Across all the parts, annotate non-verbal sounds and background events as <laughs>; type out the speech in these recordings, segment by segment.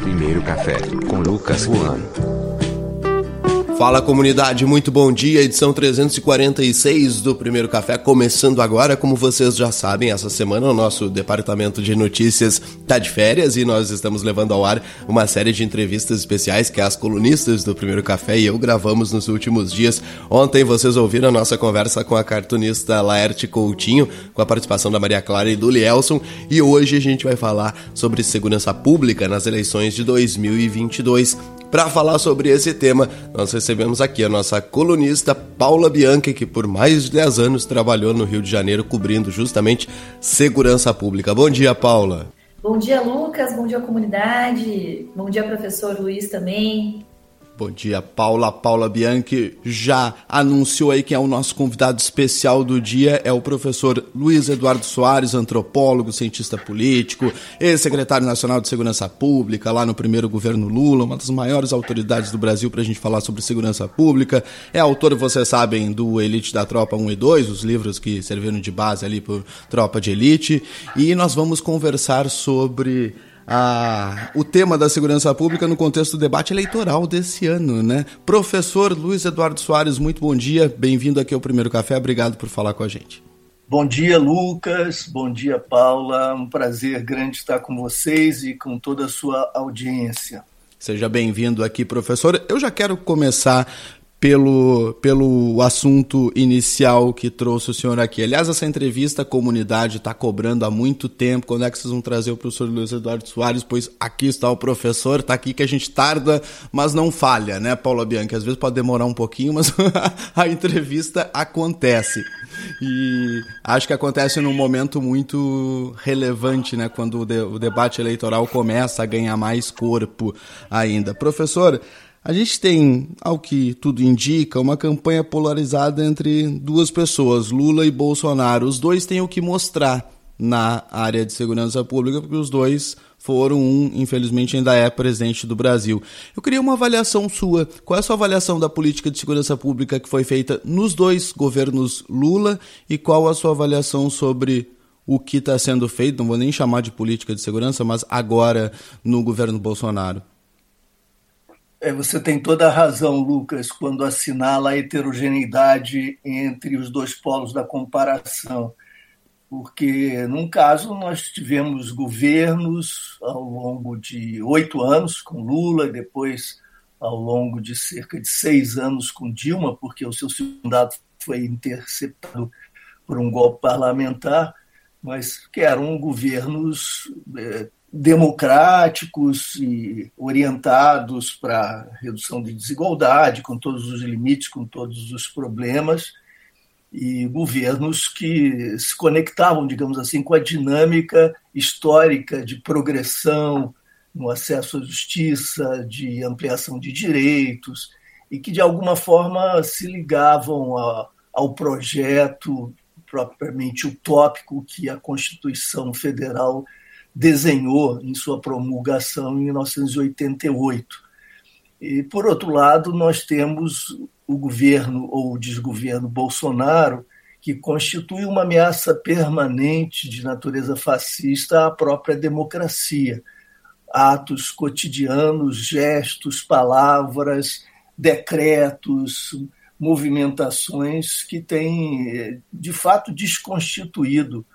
Primeiro café com Lucas Juan. Fala comunidade, muito bom dia. Edição 346 do Primeiro Café começando agora. Como vocês já sabem, essa semana o nosso departamento de notícias está de férias e nós estamos levando ao ar uma série de entrevistas especiais que as colunistas do Primeiro Café e eu gravamos nos últimos dias. Ontem vocês ouviram a nossa conversa com a cartunista Laerte Coutinho, com a participação da Maria Clara e do Lielson, e hoje a gente vai falar sobre segurança pública nas eleições de 2022. Para falar sobre esse tema, nós recebemos aqui a nossa colunista Paula Bianchi, que por mais de 10 anos trabalhou no Rio de Janeiro cobrindo justamente segurança pública. Bom dia, Paula. Bom dia, Lucas. Bom dia, comunidade. Bom dia, professor Luiz também. Bom dia, Paula. Paula Bianchi já anunciou aí que é o nosso convidado especial do dia, é o professor Luiz Eduardo Soares, antropólogo, cientista político, ex-secretário nacional de Segurança Pública, lá no primeiro governo Lula, uma das maiores autoridades do Brasil para a gente falar sobre segurança pública. É autor, vocês sabem, do Elite da Tropa 1 e 2, os livros que serviram de base ali por Tropa de Elite. E nós vamos conversar sobre a, o tema da segurança pública no contexto do debate eleitoral desse ano, né? Professor Luiz Eduardo Soares, muito bom dia, bem-vindo aqui ao Primeiro Café, obrigado por falar com a gente. Bom dia, Lucas, bom dia, Paula, um prazer grande estar com vocês e com toda a sua audiência. Seja bem-vindo aqui, professor. Eu já quero começar pelo, pelo assunto inicial que trouxe o senhor aqui. Aliás, essa entrevista a comunidade está cobrando há muito tempo. Quando é que vocês vão trazer o professor Luiz Eduardo Soares? Pois aqui está o professor, está aqui que a gente tarda, mas não falha, né, Paula Bianchi? Às vezes pode demorar um pouquinho, mas <laughs> a entrevista acontece. E acho que acontece num momento muito relevante, né, quando o, de, o debate eleitoral começa a ganhar mais corpo ainda. Professor, a gente tem, ao que tudo indica, uma campanha polarizada entre duas pessoas, Lula e Bolsonaro. Os dois têm o que mostrar na área de segurança pública, porque os dois foram um, infelizmente, ainda é presidente do Brasil. Eu queria uma avaliação sua. Qual é a sua avaliação da política de segurança pública que foi feita nos dois governos Lula e qual a sua avaliação sobre o que está sendo feito, não vou nem chamar de política de segurança, mas agora no governo Bolsonaro? É, você tem toda a razão, Lucas, quando assinala a heterogeneidade entre os dois polos da comparação. Porque, num caso, nós tivemos governos ao longo de oito anos com Lula, e depois ao longo de cerca de seis anos com Dilma, porque o seu mandato foi interceptado por um golpe parlamentar, mas que eram governos é, democráticos e orientados para redução de desigualdade, com todos os limites, com todos os problemas, e governos que se conectavam, digamos assim, com a dinâmica histórica de progressão no acesso à justiça, de ampliação de direitos, e que de alguma forma se ligavam a, ao projeto propriamente utópico que a Constituição Federal desenhou em sua promulgação em 1988. E, por outro lado, nós temos o governo ou o desgoverno Bolsonaro, que constitui uma ameaça permanente de natureza fascista à própria democracia. Atos cotidianos, gestos, palavras, decretos, movimentações que têm, de fato, desconstituído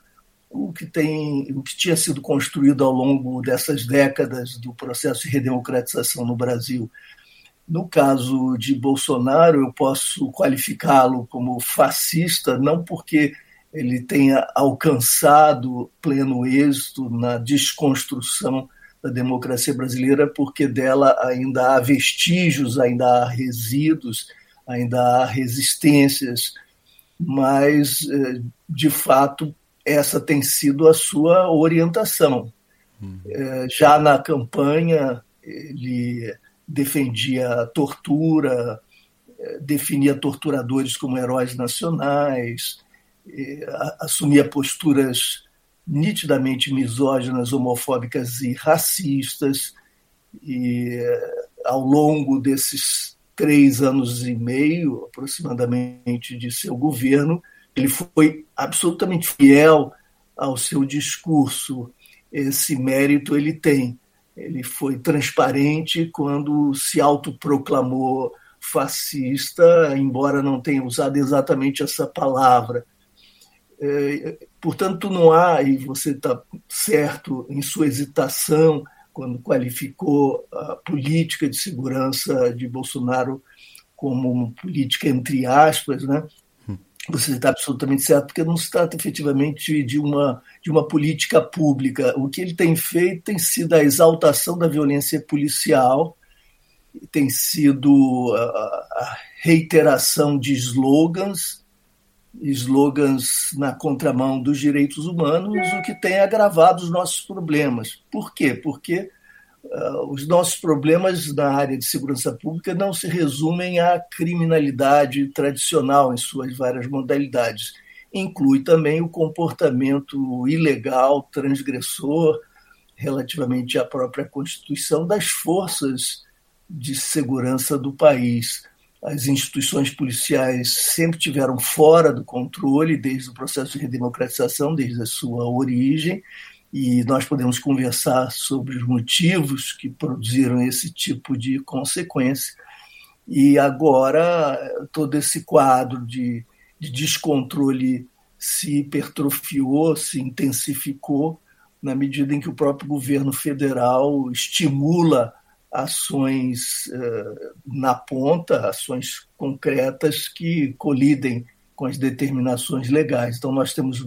o que tem, o que tinha sido construído ao longo dessas décadas do processo de redemocratização no Brasil. No caso de Bolsonaro, eu posso qualificá-lo como fascista, não porque ele tenha alcançado pleno êxito na desconstrução da democracia brasileira, porque dela ainda há vestígios, ainda há resíduos, ainda há resistências, mas, eh, de fato, essa tem sido a sua orientação. Uhum. Já na campanha, ele defendia a tortura, eh, definia torturadores como heróis nacionais, assumia posturas nitidamente misóginas, homofóbicas e racistas. E ao longo desses três anos e meio, aproximadamente, de seu governo, ele foi absolutamente fiel ao seu discurso. Esse mérito ele tem. Ele foi transparente quando se autoproclamou fascista, embora não tenha usado exatamente essa palavra. É, portanto, não há, e você está certo em sua hesitação quando qualificou a política de segurança de Bolsonaro como política entre aspas, né? Você está absolutamente certo, porque não se trata efetivamente de uma, de uma política pública. O que ele tem feito tem sido a exaltação da violência policial, tem sido a, a reiteração de slogans, slogans na contramão dos direitos humanos, o que tem agravado os nossos problemas. Por quê? Porque os nossos problemas na área de segurança pública não se resumem à criminalidade tradicional em suas várias modalidades. Inclui também o comportamento ilegal, transgressor, relativamente à própria Constituição, das forças de segurança do país as instituições policiais sempre tiveram fora do controle desde o processo de redemocratização, desde a sua origem, e nós podemos conversar sobre os motivos que produziram esse tipo de consequência. E agora todo esse quadro de, de descontrole se hipertrofiou, se intensificou, na medida em que o próprio governo federal estimula ações uh, na ponta, ações concretas que colidem com as determinações legais. Então, nós temos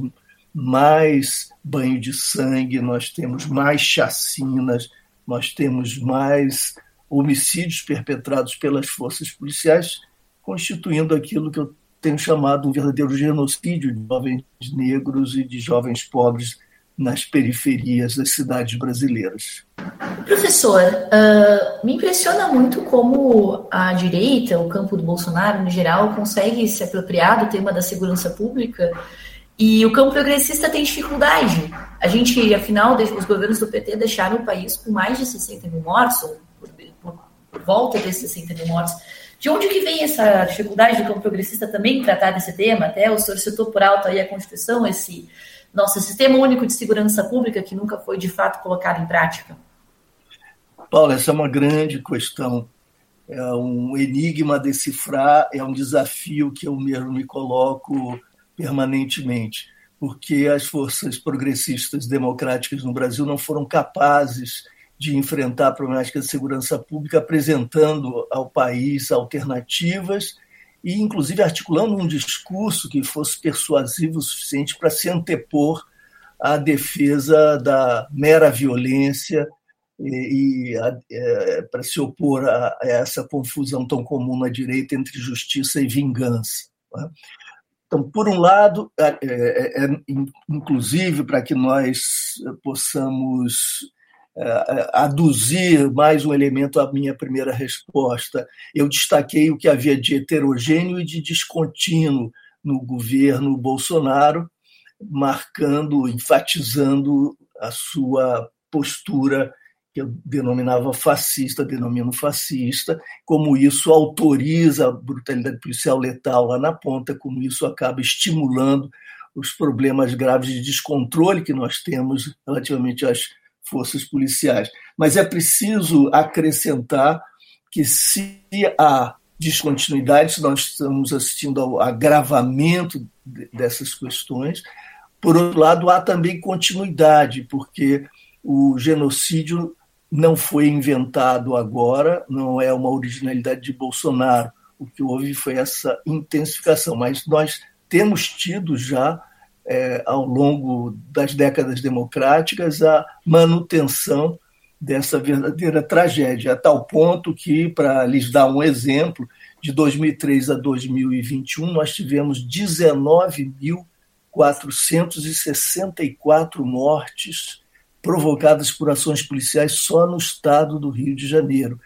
mais banho de sangue, nós temos mais chacinas, nós temos mais homicídios perpetrados pelas forças policiais, constituindo aquilo que eu tenho chamado um verdadeiro genocídio de jovens negros e de jovens pobres nas periferias das cidades brasileiras. Professor, uh, me impressiona muito como a direita, o campo do Bolsonaro no geral, consegue se apropriar do tema da segurança pública e o campo progressista tem dificuldade. A gente, afinal, os governos do PT deixaram o país com mais de 60 mil mortos, ou por, por, por volta desses 60 mil mortos. De onde que vem essa dificuldade do campo progressista também tratar desse tema? Até o senhor citou por alto aí a Constituição, esse nosso sistema único de segurança pública que nunca foi de fato colocado em prática? Paulo, essa é uma grande questão. É um enigma a decifrar, é um desafio que eu mesmo me coloco permanentemente, porque as forças progressistas democráticas no Brasil não foram capazes de enfrentar a problemática de segurança pública apresentando ao país alternativas e, inclusive, articulando um discurso que fosse persuasivo o suficiente para se antepor à defesa da mera violência e, e é, para se opor a, a, essa confusão tão comum na direita entre justiça e vingança. Né? Então, por um lado, é, é, é inclusive para que nós possamos uh, aduzir mais um elemento à minha primeira resposta. Eu destaquei o que havia de heterogêneo e de descontínuo no governo Bolsonaro, marcando, enfatizando a sua postura que eu denominava fascista, denomino fascista, como isso autoriza a brutalidade policial letal lá na ponta, como isso acaba estimulando os problemas graves de descontrole que nós temos relativamente às forças policiais. Mas é preciso acrescentar que, se há descontinuidade, se nós estamos assistindo ao agravamento dessas questões, por outro lado, há também continuidade, porque o genocídio não foi inventado agora, não é uma originalidade de Bolsonaro. O que houve foi essa intensificação, mas nós temos tido já é, ao longo das décadas democráticas, a manutenção dessa verdadeira tragédia, a tal ponto que, para lhes dar um exemplo, de 2003 a 2021, nós tivemos 19.464 mortes provocadas por ações policiais só no estado do Rio de Janeiro,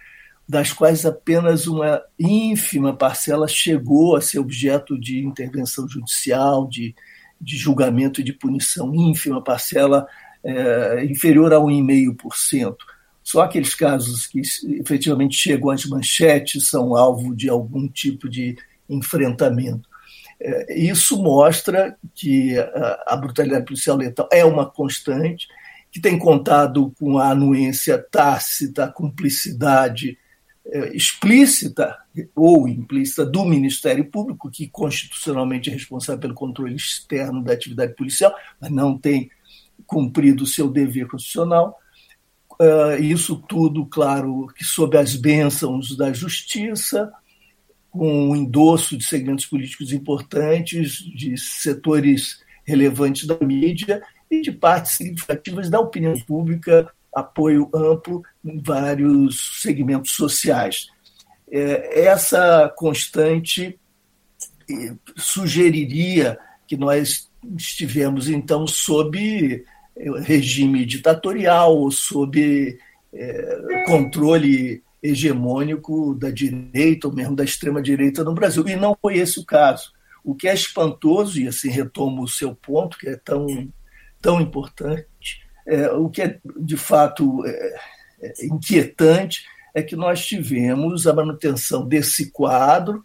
das quais apenas uma ínfima parcela chegou a ser objeto de intervenção judicial, de, de julgamento e de punição. Ínfima parcela é, inferior a 1,5%. Só aqueles casos que efetivamente chegam às manchetes são alvo de algum tipo de enfrentamento. É, isso mostra que a brutalidade policial letal é uma constante, que tem contado com a anuência tácita, a cumplicidade é, explícita ou implícita do Ministério Público, que constitucionalmente é responsável pelo controle externo da atividade policial, mas não tem cumprido o seu dever constitucional. Uh, isso tudo, claro, que sob as bênçãos da justiça, com o endosso de segmentos políticos importantes, de setores relevantes da mídia e de partes significativas da opinião pública, apoio amplo em vários segmentos sociais. É, essa constante eh, sugeriria que nós estivemos, então, sob regime ditatorial ou sob é, controle hegemônico da direita ou mesmo da extrema-direita no Brasil. E não foi esse o caso. O que é espantoso, e assim retomo o seu ponto, que é tão, tão importante, é, o que é de fato é, é inquietante é que nós tivemos a manutenção desse quadro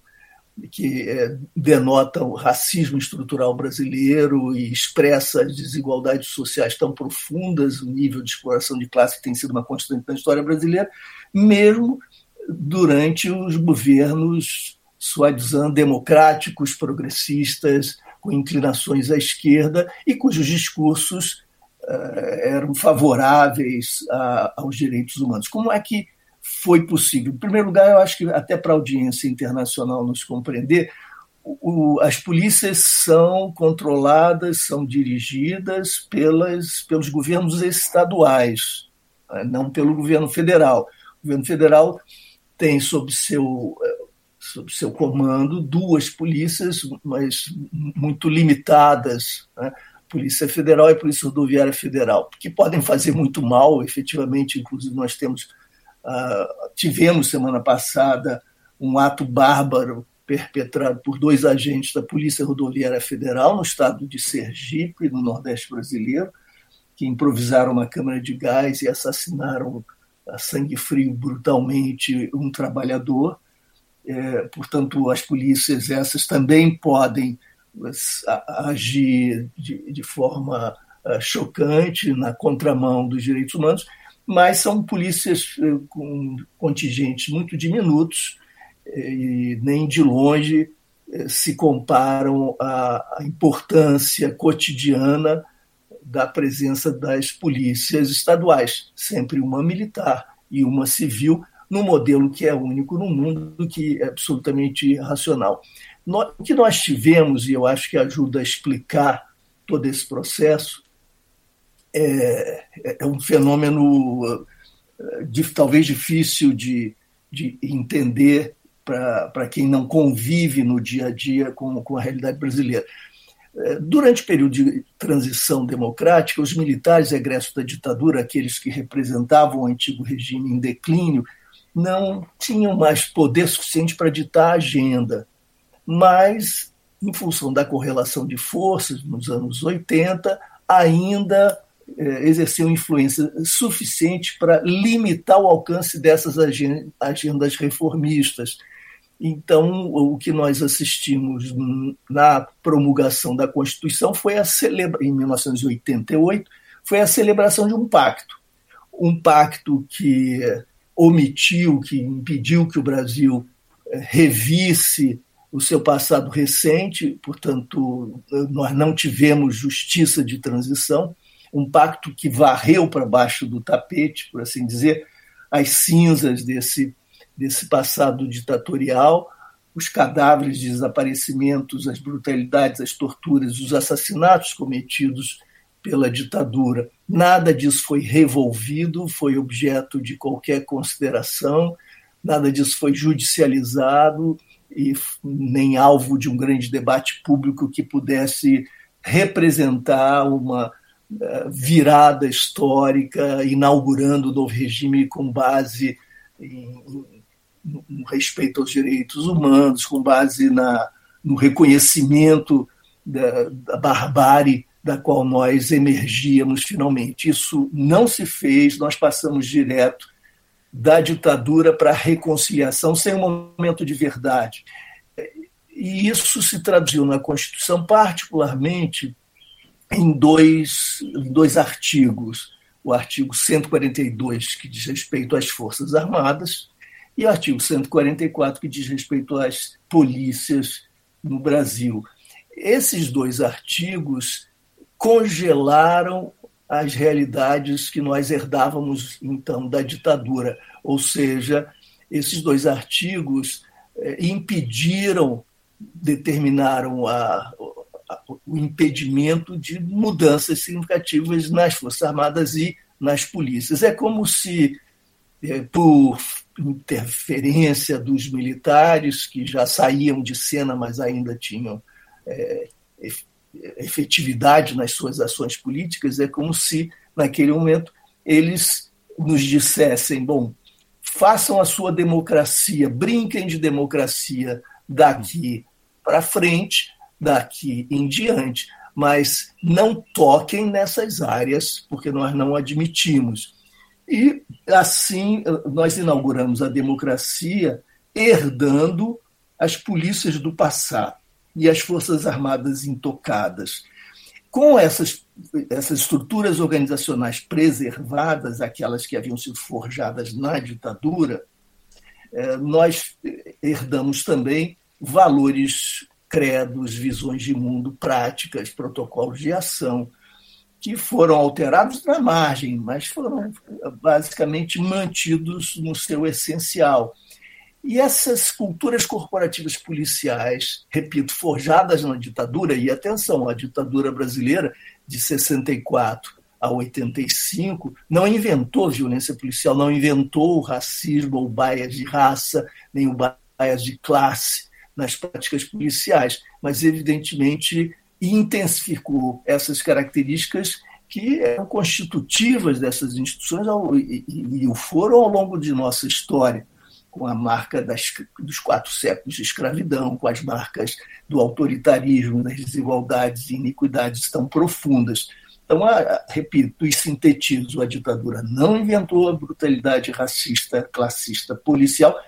que é, denota o racismo estrutural brasileiro e expressa as desigualdades sociais tão profundas, o nível de exploração de classe que tem sido uma constante na história brasileira, mesmo durante os governos suavizando democráticos, progressistas, com inclinações à esquerda e cujos discursos uh, eram favoráveis a, aos direitos humanos. Como é que foi possível. Em primeiro lugar, eu acho que até para a audiência internacional nos compreender, o, as polícias são controladas, são dirigidas pelas, pelos governos estaduais, né, não pelo governo federal. O governo federal tem sob seu, sob seu comando duas polícias, mas muito limitadas. Né? Polícia Federal e Polícia Rodoviária Federal, que podem fazer muito mal, efetivamente, inclusive nós temos Uh, tivemos semana passada um ato bárbaro perpetrado por dois agentes da Polícia Rodoviária Federal no estado de Sergipe, no Nordeste brasileiro, que improvisaram uma câmara de gás e assassinaram a sangue frio brutalmente um trabalhador. É, portanto, as polícias essas também podem agir de, de forma uh, chocante na contramão dos direitos humanos mas são polícias eh, com contingentes muito diminutos eh, e nem de longe eh, se comparam à importância cotidiana da presença das polícias estaduais, sempre uma militar e uma civil, no modelo que é único no mundo, que é absolutamente racional. O que nós tivemos, e eu acho que ajuda a explicar todo esse processo, é, é um fenômeno é, de, talvez difícil de, de entender para quem não convive no dia a dia com, com a realidade brasileira. É, durante o período de transição democrática, os militares egressos da ditadura, aqueles que representavam o antigo regime em declínio, não tinham mais poder suficiente para ditar a agenda. Mas, em função da correlação de forças nos anos 80, ainda é, exerceu influência suficiente para limitar o alcance dessas agendas reformistas. Então, o que nós assistimos na promulgação da Constituição foi a celebra... em 1988 foi a celebração de um pacto, um pacto que omitiu, que impediu que o Brasil é, revisse o seu passado recente, portanto, nós não tivemos justiça de transição. Um pacto que varreu para baixo do tapete, por assim dizer, as cinzas desse, desse passado ditatorial, os cadáveres de desaparecimentos, as brutalidades, as torturas, os assassinatos cometidos pela ditadura. Nada disso foi revolvido, foi objeto de qualquer consideração, nada disso foi judicializado e nem alvo de um grande debate público que pudesse representar uma eh, virada histórica, inaugurando o novo regime com base em, no respeito aos direitos humanos, com base na, no reconhecimento da, da barbárie da qual nós emergíamos finalmente. Isso não se fez, nós passamos direto da ditadura para a reconciliação sem um momento de verdade. E isso se traduziu na Constituição, particularmente em dois, dois artigos. O artigo 142, que diz respeito às Forças Armadas, e o artigo 144, que diz respeito às polícias no Brasil. Esses dois artigos congelaram as realidades que nós herdávamos então da ditadura, ou seja, esses dois artigos eh, impediram, determinaram a, a, o impedimento de mudanças significativas nas Forças Armadas e nas polícias. É como se, eh, por interferência dos militares, que já saíam de cena, mas ainda tinham é, efetividade nas suas ações políticas, é como se, naquele momento, eles nos dissessem: bom, façam a sua democracia, brinquem de democracia daqui para frente, daqui em diante, mas não toquem nessas áreas, porque nós não admitimos. E assim nós inauguramos a democracia herdando as polícias do passado e as forças armadas intocadas. Com essas, essas estruturas organizacionais preservadas, aquelas que haviam sido forjadas na ditadura, eh, nós herdamos também valores, credos, visões de mundo, práticas, protocolos de ação, que foram alterados na margem, mas foram basicamente mantidos no seu essencial. E essas culturas corporativas policiais, repito, forjadas na ditadura, e atenção, a ditadura brasileira de 64 a 85 não inventou violência policial, não inventou o racismo ou baias de raça, nem o baias de classe nas práticas policiais, mas evidentemente intensificou essas características que eram constitutivas dessas instituições e, e, o foram ao longo de nossa história, com a marca das, dos quatro séculos de escravidão, com as marcas do autoritarismo, das desigualdades e iniquidades tão profundas. Então, a, repito e sintetizo, a ditadura não inventou a brutalidade racista, classista, policial,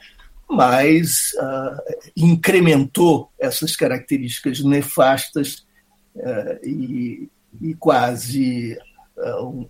mas uh, incrementou essas características nefastas uh, e, e, quase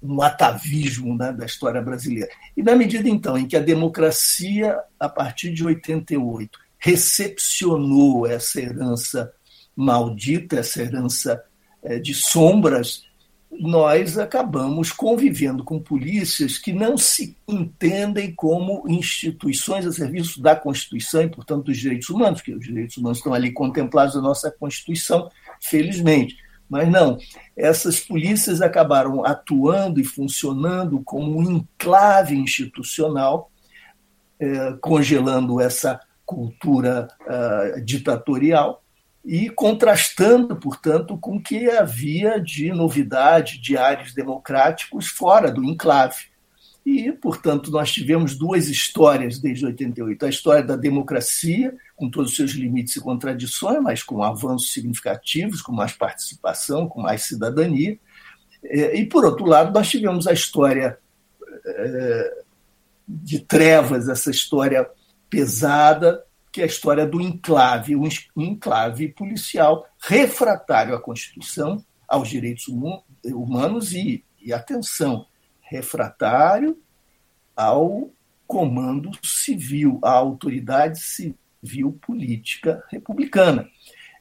um atavismo né, da história brasileira. E na medida, então, em que a democracia, a partir de 88, recepcionou essa herança maldita, essa herança uh, de sombras, nós acabamos convivendo com polícias que não se entendem como instituições a serviço da Constituição e, portanto, dos direitos humanos, porque os direitos humanos estão ali contemplados na nossa Constituição, felizmente. Mas não, essas polícias acabaram atuando e funcionando como um enclave institucional, eh, congelando essa cultura uh, ditatorial e contrastando, portanto, com o que havia de novidade de ares democráticos fora do enclave. E, portanto, nós tivemos duas histórias desde 88. A história da democracia, com todos os seus limites e contradições, mas com avanços significativos, com mais participação, com mais cidadania. É, e, por outro lado, nós tivemos a história é, de trevas, essa história pesada, que é a história do enclave, um enclave policial refratário à Constituição, aos direitos humanos e, e atenção, refratário ao comando civil, à autoridade civil política republicana.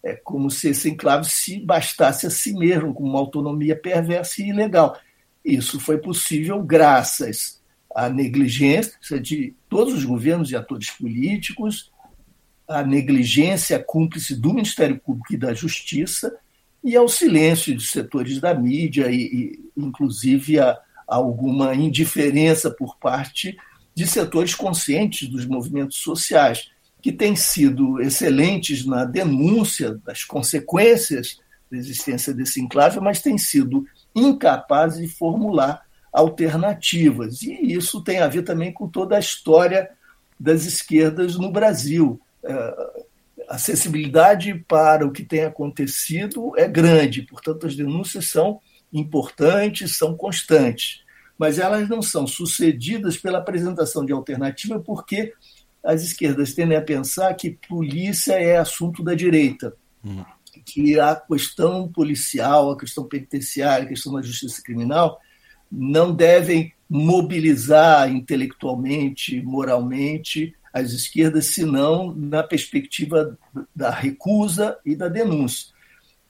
É como se esse enclave se bastasse a si mesmo, com uma autonomia perversa e ilegal. Isso foi possível graças à negligência de todos os governos e atores políticos, à negligência cúmplice do Ministério Público e da Justiça e ao silêncio de setores da mídia e, e inclusive, a, alguma indiferença por parte de setores conscientes dos movimentos sociais, que têm sido excelentes na denúncia das consequências da existência desse enclave, mas têm sido incapazes de formular alternativas. E isso tem a ver também com toda a história das esquerdas no Brasil. É, a sensibilidade para o que tem acontecido é grande, portanto, as denúncias são importantes, são constantes, mas elas não são sucedidas pela apresentação de alternativa, porque as esquerdas tendem a pensar que polícia é assunto da direita, uhum. que a questão policial, a questão penitenciária, a questão da justiça criminal não devem mobilizar intelectualmente, moralmente as esquerdas, senão na perspectiva da recusa e da denúncia.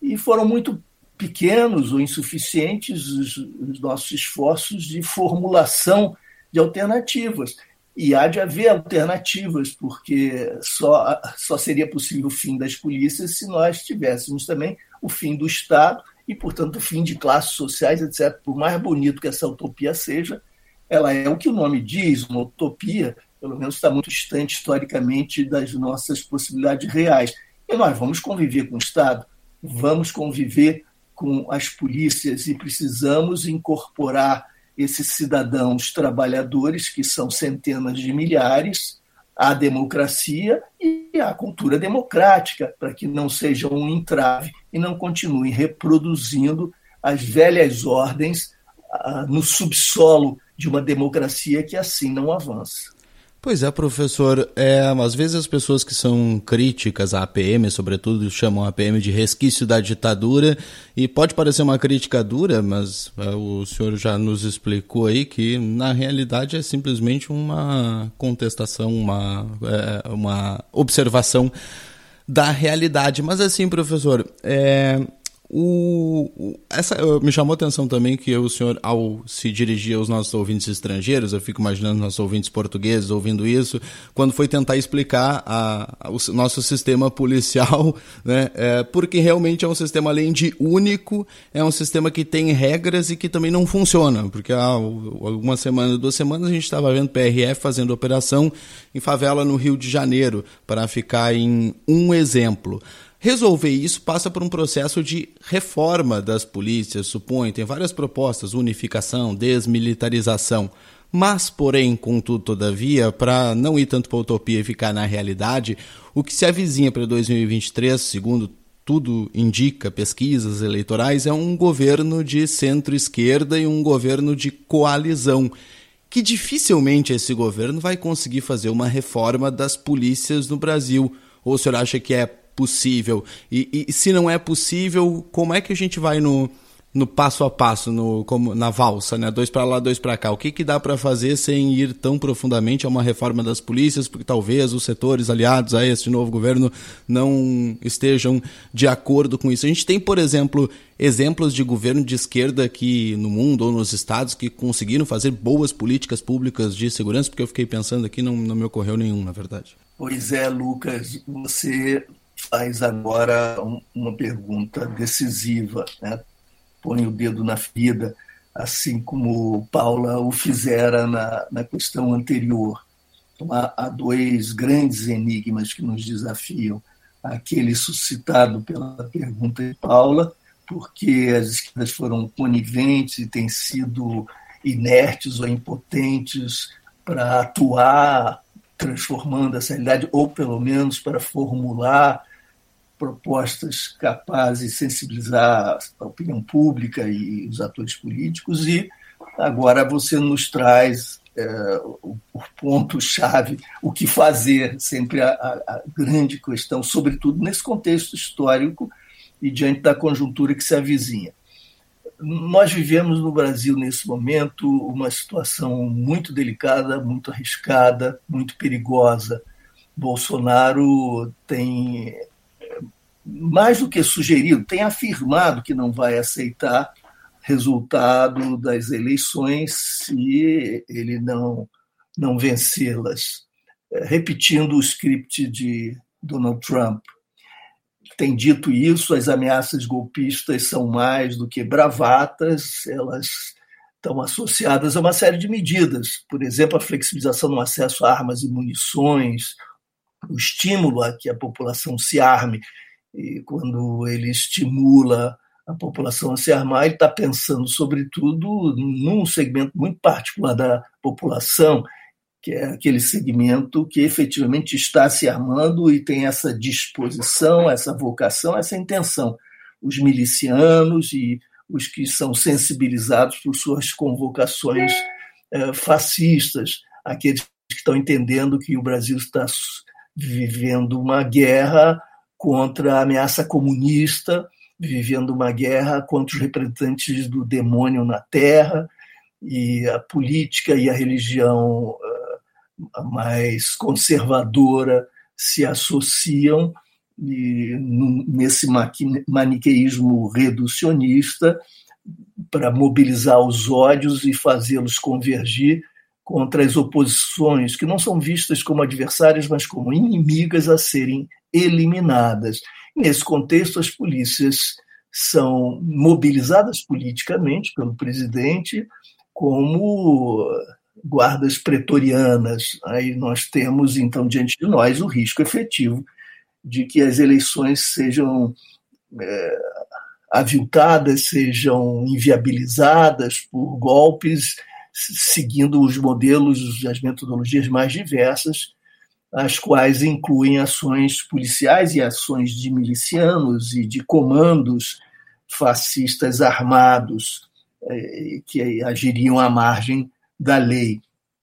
E foram muito pequenos ou insuficientes os, os nossos esforços de formulação de alternativas. E há de haver alternativas, porque só, só seria possível o fim das polícias se nós tivéssemos também o fim do Estado e, portanto, o fim de classes sociais, etc. Por mais bonito que essa utopia seja, ela é o que o nome diz, uma utopia, pelo menos está muito distante historicamente das nossas possibilidades reais. E nós vamos conviver com o Estado, vamos conviver com as polícias e precisamos incorporar esses cidadãos trabalhadores, que são centenas de milhares, à democracia e à cultura democrática, para que não sejam um entrave e não continuem reproduzindo as velhas ordens ah, no subsolo de uma democracia que assim não avança. Pois é, professor. É, às vezes as pessoas que são críticas à APM, sobretudo, chamam a APM de resquício da ditadura, e pode parecer uma crítica dura, mas é, o senhor já nos explicou aí que, na realidade, é simplesmente uma contestação, uma, é, uma observação da realidade. Mas assim, professor, é, o, essa me chamou a atenção também que o senhor, ao se dirigir aos nossos ouvintes estrangeiros, eu fico imaginando nossos ouvintes portugueses ouvindo isso, quando foi tentar explicar a, a, o nosso sistema policial, <laughs> né, é, porque realmente é um sistema, além de único, é um sistema que tem regras e que também não funciona, porque há algumas semanas, duas semanas, a gente estava vendo PRF fazendo operação em favela no Rio de Janeiro, para ficar em um exemplo. Resolver isso passa por um processo de reforma das polícias, suponho, tem várias propostas, unificação, desmilitarização. Mas, porém, contudo, todavia, para não ir tanto para a utopia e ficar na realidade, o que se avizinha para 2023, segundo tudo indica, pesquisas eleitorais, é um governo de centro-esquerda e um governo de coalizão. Que dificilmente esse governo vai conseguir fazer uma reforma das polícias no Brasil. Ou o senhor acha que é possível? E, e, se não é possível, como é que a gente vai no, no passo a passo, no, como, na valsa, né? Dois para lá, dois para cá. O que, que dá para fazer sem ir tão profundamente a uma reforma das polícias? Porque talvez os setores aliados a esse novo governo não estejam de acordo com isso. A gente tem, por exemplo, exemplos de governo de esquerda aqui no mundo ou nos estados que conseguiram fazer boas políticas públicas de segurança, porque eu fiquei pensando aqui, não, não me ocorreu nenhum, na verdade. Pois é, Lucas, você faz agora uma pergunta decisiva, né? põe o dedo na ferida, assim como Paula o fizera na, na questão anterior. Então, há, há dois grandes enigmas que nos desafiam. Aquele suscitado pela pergunta de Paula, porque as esquerdas foram coniventes e têm sido inertes ou impotentes para atuar transformando essa realidade, ou pelo menos para formular propostas capazes de sensibilizar a opinião pública e os atores políticos, e agora você nos traz é, o, o ponto-chave, o que fazer, sempre a, a, grande questão, sobretudo nesse contexto histórico e diante da conjuntura que se avizinha. Nós vivemos no Brasil, nesse momento, uma situação muito delicada, muito arriscada, muito perigosa. Bolsonaro tem mais do que sugerido, tem afirmado que não vai aceitar resultado das eleições se ele não, não vencê-las. É, repetindo o script de Donald Trump tem dito isso, as ameaças golpistas são mais do que bravatas, elas estão associadas a uma série de medidas, por exemplo, a flexibilização no acesso a armas e munições, o estímulo a que a população se arme, e quando ele estimula a população a se armar, ele está pensando, sobretudo, num segmento muito particular da população, que é aquele segmento que efetivamente está se armando e tem essa disposição, essa vocação, essa intenção. Os milicianos e os que são sensibilizados por suas convocações eh, fascistas, aqueles que estão entendendo que o Brasil está vivendo uma guerra contra a ameaça comunista, vivendo uma guerra contra os representantes do demônio na terra, e a política e a religião mais conservadora se associam e, nesse maniqueísmo reducionista para mobilizar os ódios e fazê-los convergir contra as oposições, que não são vistas como adversárias, mas como inimigas a serem eliminadas. Nesse contexto, as polícias são mobilizadas politicamente pelo presidente como guardas pretorianas. Aí nós temos, então, diante de nós, o risco efetivo de que as eleições sejam é, aviltadas, sejam inviabilizadas por golpes, seguindo os modelos, as metodologias mais diversas, as quais incluem ações policiais e ações de milicianos e de comandos fascistas armados é, que agiriam à margem da lei.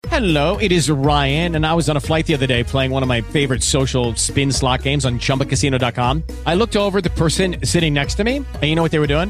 Hello, it is Ryan, and I was on a flight the other day playing one of my favorite social spin slot games on chumbacasino.com. I looked over the person sitting next to me, and you know what they were doing?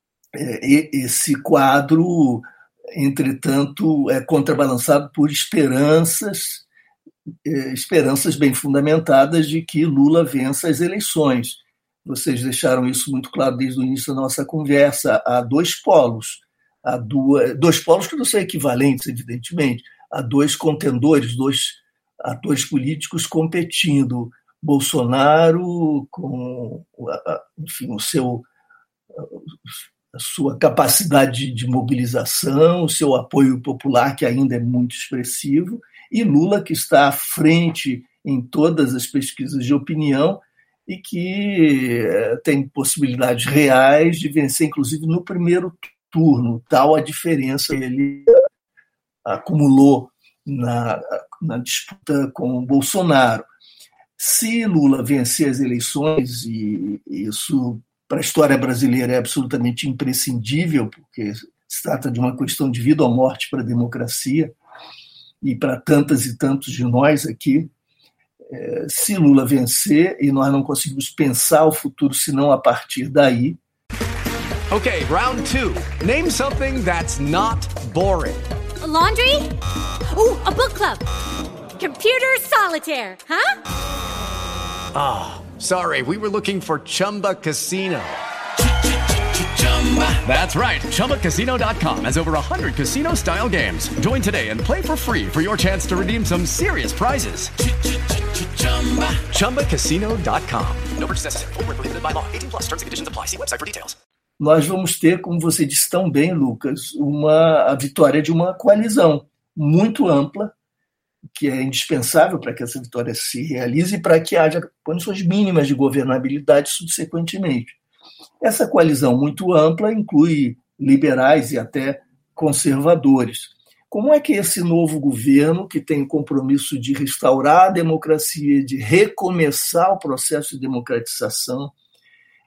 Esse quadro, entretanto, é contrabalançado por esperanças, esperanças bem fundamentadas de que Lula vença as eleições. Vocês deixaram isso muito claro desde o início da nossa conversa. Há dois polos, há duas, dois polos que não são equivalentes, evidentemente. Há dois contendores, dois atores políticos competindo. Bolsonaro com enfim, o seu a sua capacidade de mobilização, o seu apoio popular, que ainda é muito expressivo, e Lula, que está à frente em todas as pesquisas de opinião e que eh, tem possibilidades reais de vencer, inclusive no primeiro turno, tal a diferença que ele acumulou na, na disputa com Bolsonaro. Se Lula vencer as eleições, e isso para a história brasileira é absolutamente imprescindível, porque se trata de uma questão de vida ou morte para a democracia e para tantas e tantos de nós aqui. É, se Lula vencer e nós não conseguimos pensar o futuro senão a partir daí. Okay, round two. Name something that's not boring. A laundry? Ooh, a book club. Computer solitaire, huh? Ah. Sorry, we were looking for Chumba Casino. That's right. ChumbaCasino.com has over 100 casino style games. Join today and play for free for your chance to redeem some serious prizes. ChumbaCasino.com. No purchase necessary. Full prohibited by law. 18 plus terms and conditions apply. See website for details. Nós vamos ter, como você disse tão bem, Lucas, uma, a vitória de uma coalizão muito ampla que é indispensável para que essa vitória se realize e para que haja condições mínimas de governabilidade subsequentemente. Essa coalizão muito ampla inclui liberais e até conservadores. Como é que esse novo governo, que tem o compromisso de restaurar a democracia, de recomeçar o processo de democratização,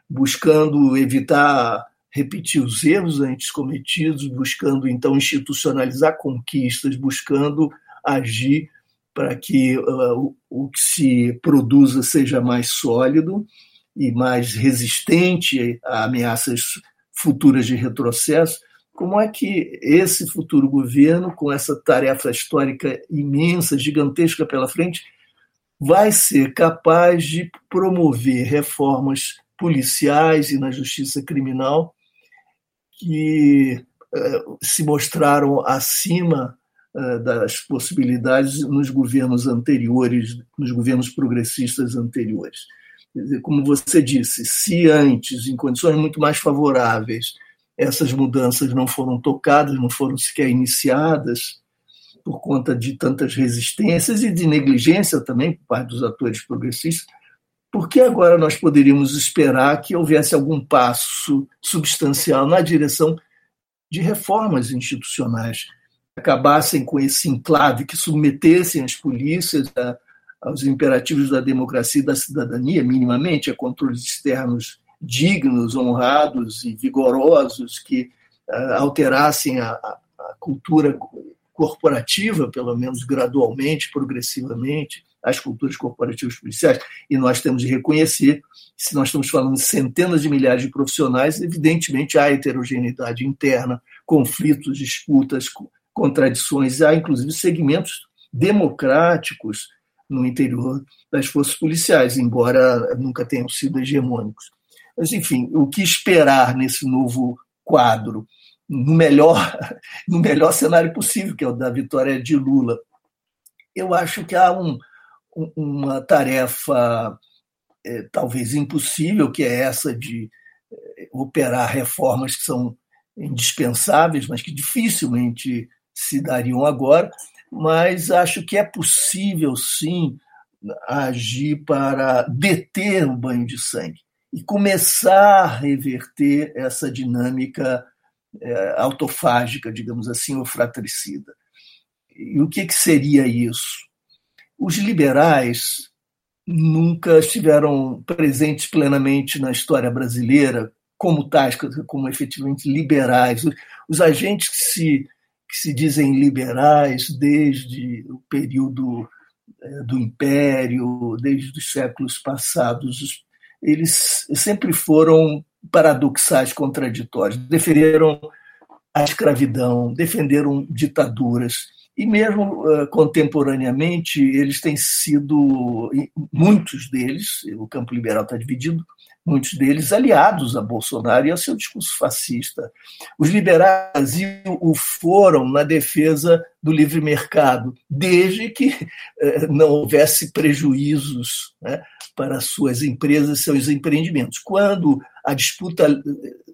buscando evitar repetir os erros antes cometidos, buscando então institucionalizar conquistas, buscando agir para que uh, o que se produza seja mais sólido e mais resistente a ameaças futuras de retrocesso. Como é que esse futuro governo, com essa tarefa histórica imensa, gigantesca pela frente, vai ser capaz de promover reformas policiais e na justiça criminal que uh, se mostraram acima das possibilidades nos governos anteriores, nos governos progressistas anteriores. Como você disse, se antes, em condições muito mais favoráveis, essas mudanças não foram tocadas, não foram sequer iniciadas, por conta de tantas resistências e de negligência também por parte dos atores progressistas, por que agora nós poderíamos esperar que houvesse algum passo substancial na direção de reformas institucionais, acabassem com esse enclave, que submetessem as polícias a, aos imperativos da democracia e da cidadania, minimamente, a controles externos dignos, honrados e vigorosos, que uh, alterassem a, a cultura corporativa, pelo menos gradualmente, progressivamente, as culturas corporativas policiais, e nós temos de reconhecer, se nós estamos falando de centenas de milhares de profissionais, evidentemente há heterogeneidade interna, conflitos, disputas, contradições, há inclusive segmentos democráticos no interior das forças policiais, embora nunca tenham sido hegemônicos. Mas, enfim, o que esperar nesse novo quadro, no melhor, <laughs> no melhor cenário possível, que é o da vitória de Lula? Eu acho que há um, uma tarefa é, talvez impossível, que é essa de é, operar reformas que são indispensáveis, mas que dificilmente se dariam agora, mas acho que é possível sim agir para deter o banho de sangue e começar a reverter essa dinâmica é, autofágica, digamos assim, ou fratricida. E o que, que seria isso? Os liberais nunca estiveram presentes plenamente na história brasileira como tais, como efetivamente liberais. Os agentes que se, que se dizem liberais desde o período é, do Império, desde os séculos passados, eles sempre foram paradoxais, contraditórios. Defenderam a escravidão, defenderam ditaduras e mesmo uh, contemporaneamente, eles têm sido, muitos deles, o campo liberal está dividido, muitos deles aliados a Bolsonaro e ao seu discurso fascista. Os liberais o foram na defesa do livre mercado, desde que uh, não houvesse prejuízos né, para suas empresas, seus empreendimentos. Quando a disputa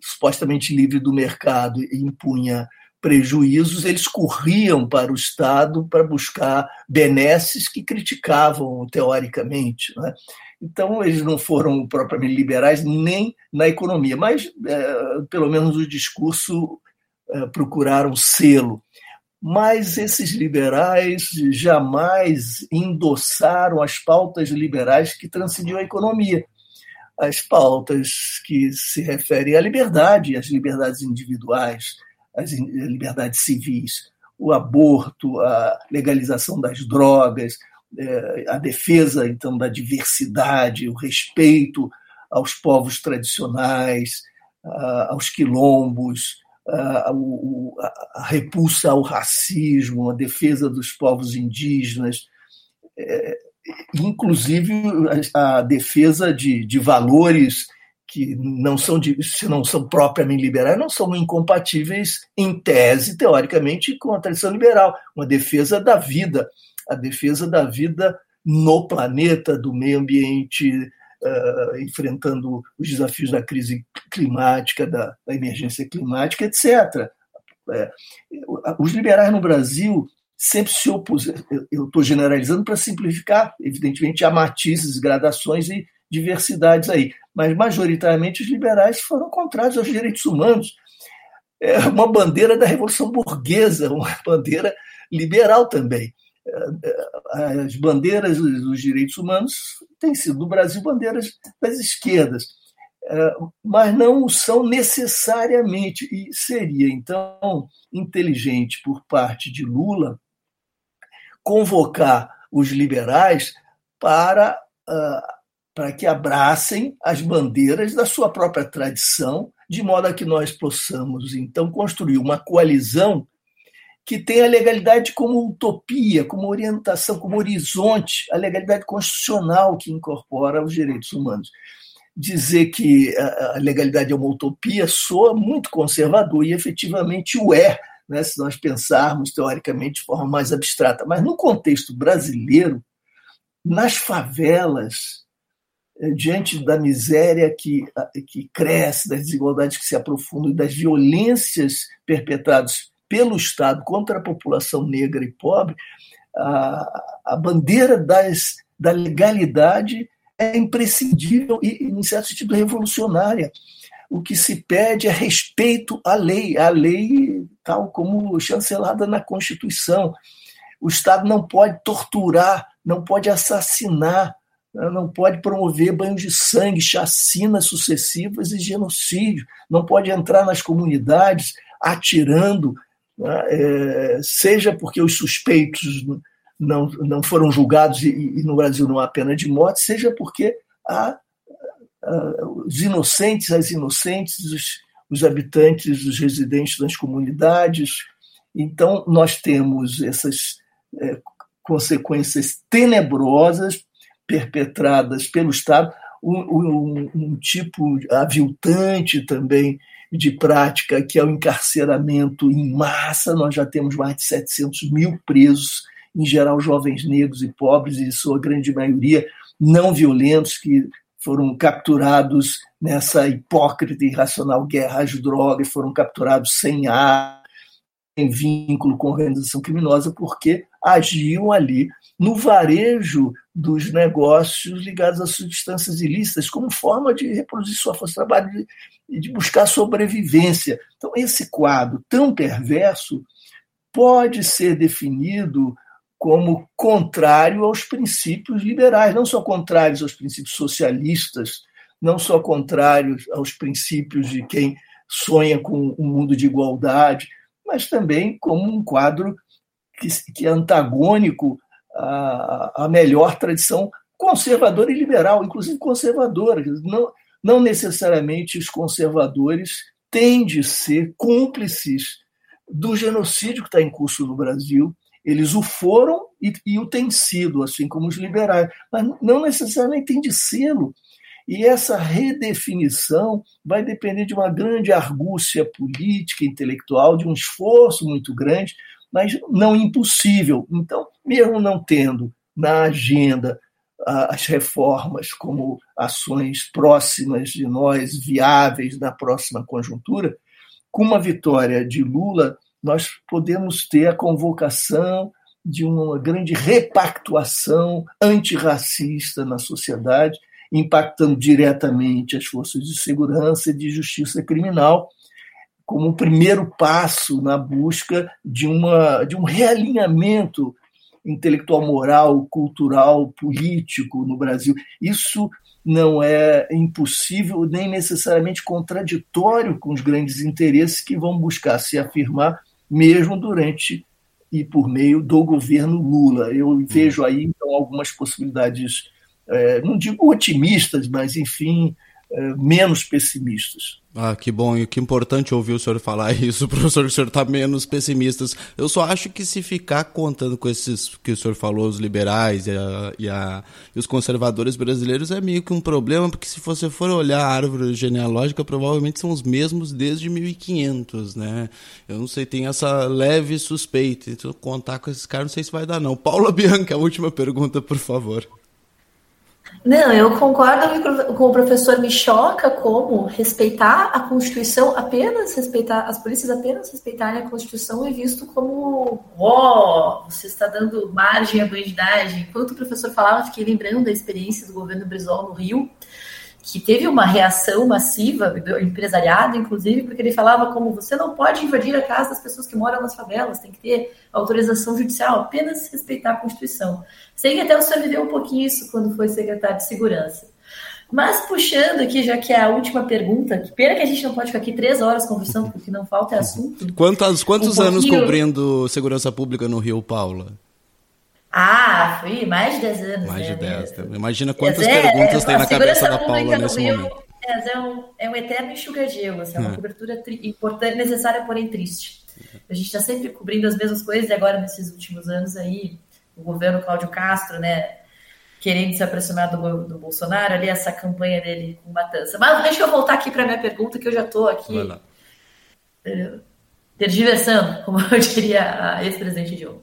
supostamente livre do mercado impunha prejuízos, eles corriam para o Estado para buscar benesses que criticavam teoricamente. Né? Então, eles não foram propriamente liberais nem na economia, mas, é, pelo menos, o discurso é, procuraram selo. Mas esses liberais jamais endossaram as pautas liberais que transcendiam a economia. As pautas que se referem à liberdade, às liberdades individuais, as liberdades civis, o aborto, a legalização das drogas, é, a defesa então da diversidade, o respeito aos povos tradicionais, aos quilombos, a repulsa ao racismo, a defesa dos povos indígenas, é, inclusive a defesa de, de valores que não são, de, se não são propriamente liberais, não são incompatíveis, em tese, teoricamente, com a tradição liberal. Uma defesa da vida, a defesa da vida no planeta, do meio ambiente, uh, enfrentando os desafios da crise climática, da, da emergência climática, etc. É, os liberais no Brasil sempre se opuseram, eu estou generalizando para simplificar, evidentemente há matizes, gradações e diversidades aí, mas majoritariamente os liberais foram contrários aos direitos humanos. É uma bandeira da Revolução Burguesa, uma <laughs> bandeira liberal também. As bandeiras dos direitos humanos têm sido, no Brasil, bandeiras das esquerdas, mas não são necessariamente. E seria, então, inteligente por parte de Lula convocar os liberais para, para que abracem as bandeiras da sua própria tradição, de modo a que nós possamos, então, construir uma coalizão que tem a legalidade como utopia, como orientação, como horizonte, a legalidade constitucional que incorpora os direitos humanos. Dizer que a legalidade é uma utopia soa muito conservador e efetivamente o é, né, se nós pensarmos teoricamente de forma mais abstrata. Mas no contexto brasileiro, nas favelas, eh, diante da miséria que, que cresce, das desigualdades que se aprofundam e das violências perpetradas pelo Estado contra a população negra e pobre, a, a bandeira das, da legalidade é imprescindível e, em certo sentido, revolucionária. O que se pede é respeito à lei, à lei tal como chancelada na Constituição. O Estado não pode torturar, não pode assassinar, não pode promover banhos de sangue, chacinas sucessivas e genocídio, não pode entrar nas comunidades atirando, né, é, seja porque os suspeitos não, não foram julgados e, e, no Brasil não há pena de morte, seja porque há, há os inocentes, as inocentes, os, os habitantes, os residentes das comunidades. Então, nós temos essas é, consequências tenebrosas perpetradas pelo Estado, um, um, um tipo aviltante também de prática, que é o encarceramento em massa. Nós já temos mais de 700 mil presos, em geral jovens negros e pobres, e sua grande maioria não violentos, que foram capturados nessa hipócrita e irracional guerra às drogas, foram capturados sem ar, vínculo com organização criminosa, porque agiam ali no varejo dos negócios ligados às substâncias ilícitas, como forma de reproduzir sua força de trabalho e de buscar sobrevivência. Então, esse quadro tão perverso pode ser definido como contrário aos princípios liberais, não só contrários aos princípios socialistas, não só contrários aos princípios de quem sonha com um mundo de igualdade, mas também como um quadro que, que é antagônico à, à melhor tradição conservadora e liberal, inclusive conservadora. Não, não necessariamente os conservadores têm de ser cúmplices do genocídio que está em curso no Brasil. Eles o foram e, e o têm sido, assim como os liberais, mas não necessariamente tem de sê-lo. E essa redefinição vai depender de uma grande argúcia política, intelectual, de um esforço muito grande mas não impossível. Então, mesmo não tendo na agenda as reformas como ações próximas de nós, viáveis na próxima conjuntura, com uma vitória de Lula, nós podemos ter a convocação de uma grande repactuação antirracista na sociedade, impactando diretamente as forças de segurança e de justiça criminal, como um primeiro passo na busca de, uma, de um realinhamento intelectual, moral, cultural, político no Brasil. Isso não é impossível nem necessariamente contraditório com os grandes interesses que vão buscar se afirmar mesmo durante e por meio do governo Lula. Eu vejo aí então algumas possibilidades, é, não digo otimistas, mas enfim, é, menos pessimistas. Ah, que bom e que importante ouvir o senhor falar <laughs> isso, professor, que o senhor está menos pessimista. Eu só acho que se ficar contando com esses que o senhor falou, os liberais e, a, e, a, e os conservadores brasileiros, é meio que um problema, porque se você for olhar a árvore genealógica, provavelmente são os mesmos desde 1500, né? Eu não sei, tem essa leve suspeita. Então, contar com esses caras, não sei se vai dar, não. Paula Bianca, a última pergunta, por favor. Não, eu concordo com o professor. Me choca como respeitar a Constituição, apenas respeitar, as polícias apenas respeitarem a Constituição é visto como, ó, você está dando margem à bandidagem. Enquanto o professor falava, fiquei lembrando da experiência do governo Brizola no Rio, que teve uma reação massiva do empresariado, inclusive, porque ele falava como você não pode invadir a casa das pessoas que moram nas favelas, tem que ter autorização judicial, apenas respeitar a Constituição. Sei que até o senhor viveu um pouquinho isso quando foi secretário de Segurança. Mas puxando aqui, já que é a última pergunta, que pena que a gente não pode ficar aqui três horas conversando, porque não falta assunto. Quantos, quantos um anos cobrindo segurança pública no Rio, Paula? Ah, fui mais de 10 anos. Mais né, de 10. né? Imagina quantas é, perguntas é, tem na cabeça da Paula nesse Rio, momento. É, é, um, é um eterno enxuga-gelo, assim, é uma cobertura importante, necessária, porém triste. A gente está sempre cobrindo as mesmas coisas e agora, nesses últimos anos aí, o governo Cláudio Castro, né, querendo se aproximar do, do Bolsonaro, ali essa campanha dele com matança. Mas deixa eu voltar aqui para minha pergunta, que eu já estou aqui uh, tergiversando, <laughs> como eu diria a ex-presidente Dilma.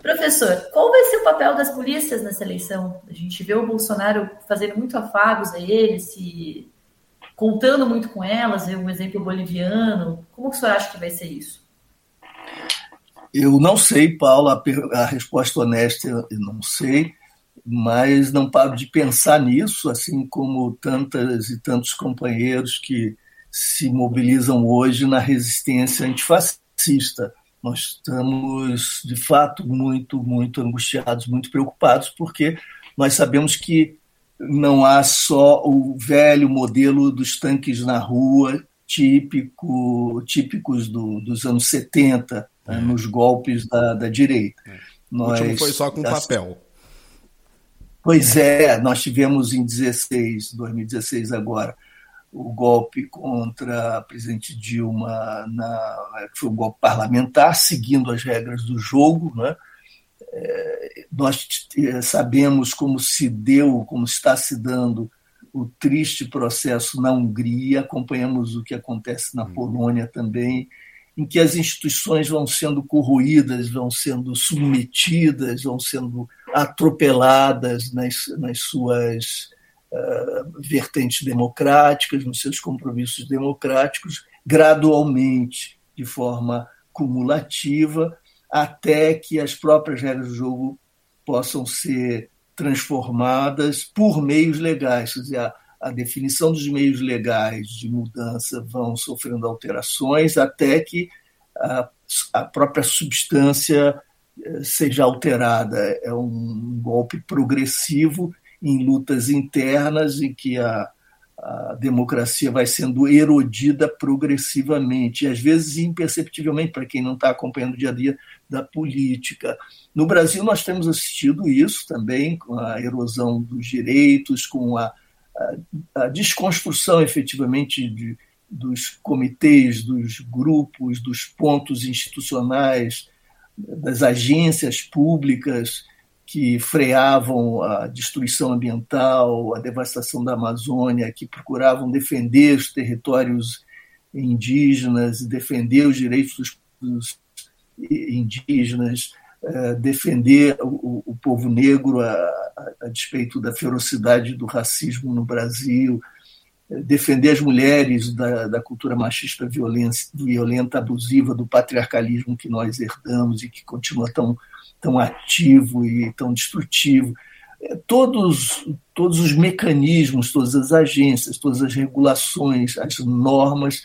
Professor, qual vai ser o papel das polícias nessa eleição? A gente vê o Bolsonaro fazendo muito afagos a ele, se contando muito com elas, um exemplo boliviano. Como que o senhor acha que vai ser isso? Eu não sei, Paula, a resposta honesta eu não sei, mas não paro de pensar nisso, assim como tantas e tantos companheiros que se mobilizam hoje na resistência antifascista nós estamos, de fato, muito, muito angustiados, muito preocupados, porque nós sabemos que não há só o velho modelo dos tanques na rua, típico, típicos do, dos anos 70, né, é. né, nos golpes da, da direita. É. Nós, o último foi só com papel. Pois é, nós tivemos em 16, 2016 agora, o golpe contra a presidente Dilma na, foi um golpe parlamentar, seguindo as regras do jogo. Né? É, nós sabemos como se deu, como está se dando o triste processo na Hungria, acompanhamos o que acontece na Polônia também, em que as instituições vão sendo corroídas, vão sendo submetidas, vão sendo atropeladas nas, nas suas vertentes democráticas, nos seus compromissos democráticos, gradualmente, de forma cumulativa, até que as próprias regras do jogo possam ser transformadas por meios legais. Quer dizer, a, a definição dos meios legais de mudança vão sofrendo alterações até que a, a própria substância eh, seja alterada. É um golpe progressivo em lutas internas em que a, a democracia vai sendo erodida progressivamente, e às vezes imperceptivelmente, para quem não está acompanhando o dia a dia da política. No Brasil, nós temos assistido isso também, com a erosão dos direitos, com a, a, a desconstrução efetivamente de, dos comitês, dos grupos, dos pontos institucionais, das agências públicas que freavam a destruição ambiental, a devastação da Amazônia, que procuravam defender os territórios indígenas, defender os direitos dos, indígenas, eh, defender o, o, povo negro a, a, a, despeito da ferocidade do racismo no Brasil, defender as mulheres da, da cultura machista violenta, abusiva, do patriarcalismo que nós herdamos e que continua tão tão ativo e tão destrutivo. É, todos, todos os mecanismos, todas as agências, todas as regulações, as normas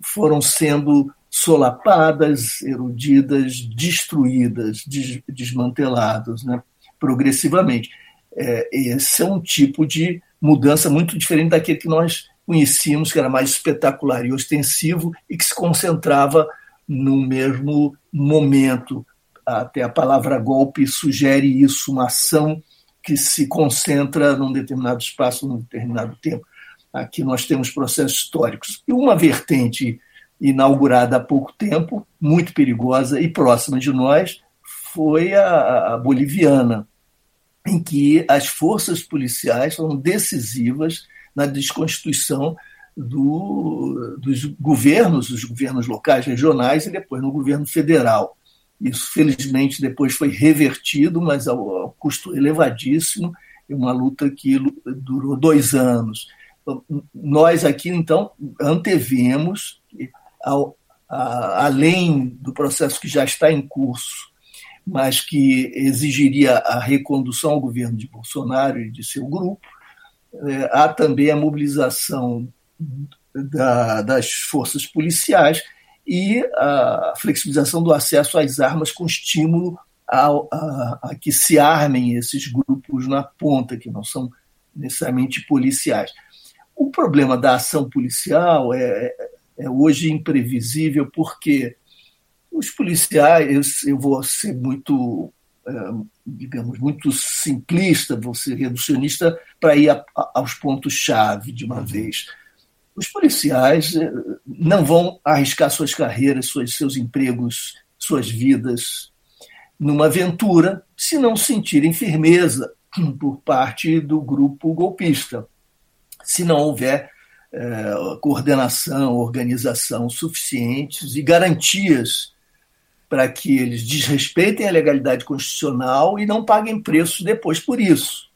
foram sendo solapadas, erudidas, destruídas, des, desmanteladas, né, progressivamente. É, esse é um tipo de mudança muito diferente daquele que nós conhecíamos, que era mais espetacular e ostensivo e que se concentrava no mesmo momento, até a palavra golpe sugere isso, uma ação que se concentra num determinado espaço, num determinado tempo. Aqui nós temos processos históricos. E uma vertente inaugurada há pouco tempo, muito perigosa e próxima de nós, foi a, a boliviana, em que as forças policiais foram decisivas na desconstituição do, dos governos, os governos locais, regionais e depois no governo federal. Isso, felizmente, depois foi revertido, mas ao, custo elevadíssimo, uma luta que durou dois anos. Nós aqui, então, antevemos, ao, a, além do processo que já está em curso, mas que exigiria a recondução ao governo de Bolsonaro e de seu grupo, é, há também a mobilização da, das forças policiais e a flexibilização do acesso às armas com estímulo a, a, a, que se armem esses grupos na ponta, que não são necessariamente policiais. O problema da ação policial é, é hoje imprevisível porque os policiais, eu vou ser muito, é, digamos, muito simplista, vou ser reducionista para ir a, aos pontos-chave de uma vez. Os policiais é, não vão arriscar suas carreiras, suas, seus empregos, suas vidas numa aventura se não sentirem firmeza <clears throat> por parte do grupo golpista. Se não houver é, coordenação, organização suficientes e garantias para que eles desrespeitem a legalidade constitucional e não paguem preço depois por isso.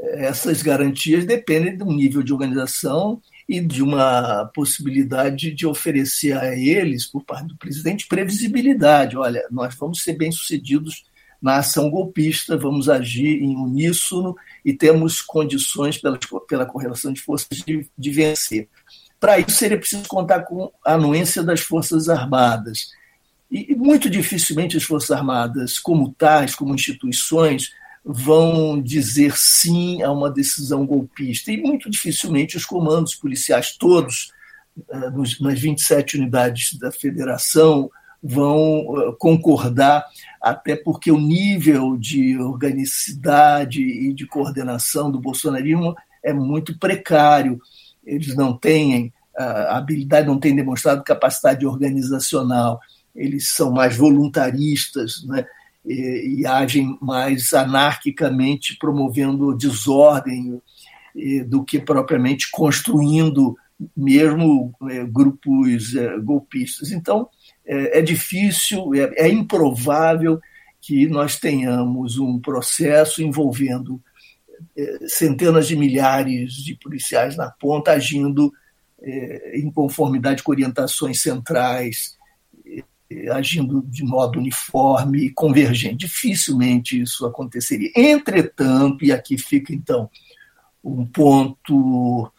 Essas garantias dependem do nível de organização e de uma possibilidade de oferecer a eles, por parte do presidente, previsibilidade. Olha, nós vamos ser bem-sucedidos na ação golpista, vamos agir em uníssono e temos condições pela, pela correlação de forças de, de vencer. Para isso, seria preciso contar com a anuência das Forças Armadas. E muito dificilmente as Forças Armadas, como tais, como instituições, vão dizer sim a uma decisão golpista. E muito dificilmente os comandos policiais todos, eh, nas 27 unidades da federação, vão eh, concordar, até porque o nível de organicidade e de coordenação do bolsonarismo é muito precário. Eles não têm a habilidade, não têm demonstrado capacidade organizacional, eles são mais voluntaristas, né? e, e agem mais anarquicamente, promovendo desordem do que propriamente construindo mesmo é, grupos é, golpistas. Então, é, é difícil, é, é, improvável que nós tenhamos um processo envolvendo centenas de milhares de policiais na ponta agindo em conformidade com orientações centrais agindo de modo uniforme e convergente. Dificilmente isso aconteceria. Entretanto, e aqui fica então um ponto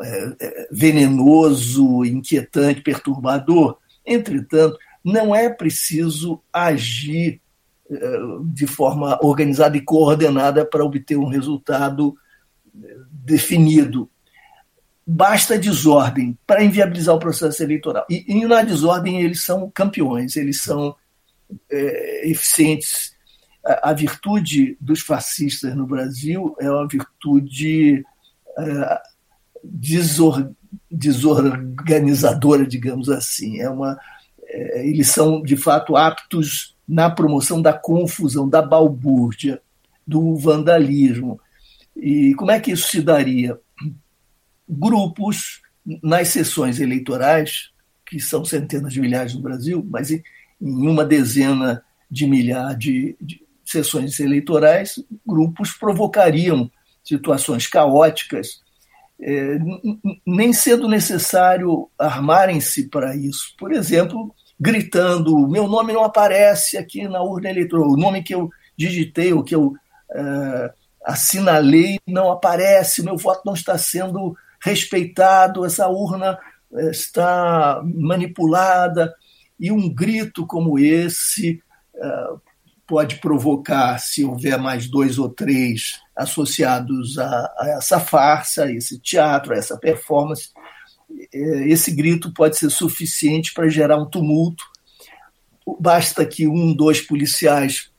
é, é, venenoso, inquietante, perturbador, entretanto, não é preciso agir é, de forma organizada e coordenada para obter um resultado definido basta desordem para inviabilizar o processo eleitoral. E, e, na desordem eles são campeões, eles são é, eficientes. A, a, virtude dos fascistas no Brasil é uma virtude é, desor, desorganizadora, digamos assim. É uma, é, eles são, de fato, aptos na promoção da confusão, da balbúrdia, do vandalismo. E como é que isso se daria? Grupos nas sessões eleitorais, que são centenas de milhares no Brasil, mas em uma dezena de milhares de, de sessões eleitorais, grupos provocariam situações caóticas, é, nem sendo necessário armarem-se para isso. Por exemplo, gritando: meu nome não aparece aqui na urna eleitoral, o nome que eu digitei, o que eu é, assinalei não aparece, meu voto não está sendo respeitado, essa urna eh, está manipulada, e um grito como esse eh, pode provocar, se houver mais dois ou três associados a, a essa farsa, a esse teatro, a essa performance, eh, esse grito pode ser suficiente para gerar um tumulto. Basta que um, dois policiais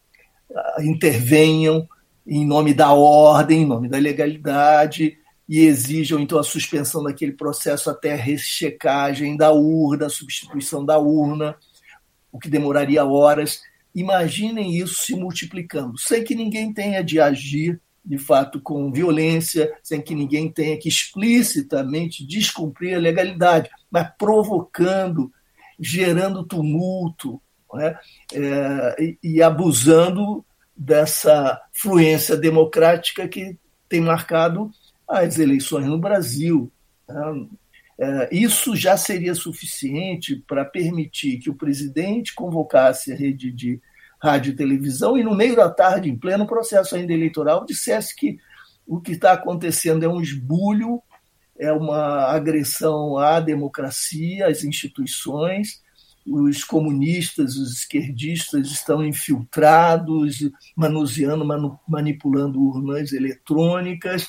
ah, intervenham em nome da ordem, em nome da legalidade, e exijam então a suspensão daquele processo até a rechecagem da urna, a substituição da urna, o que demoraria horas. Imaginem isso se multiplicando, sem que ninguém tenha de agir de fato com violência, sem que ninguém tenha que explicitamente descumprir a legalidade, mas provocando, gerando tumulto né? é, e, e abusando dessa fluência democrática que tem marcado as eleições no Brasil. Tá? É, isso já seria suficiente para permitir que o presidente convocasse a rede de rádio e televisão e, no meio da tarde, em pleno processo ainda eleitoral, dissesse que o que está acontecendo é um esbulho, é uma agressão à democracia, às instituições. Os comunistas, os esquerdistas estão infiltrados, manuseando, manipulando urnas eletrônicas.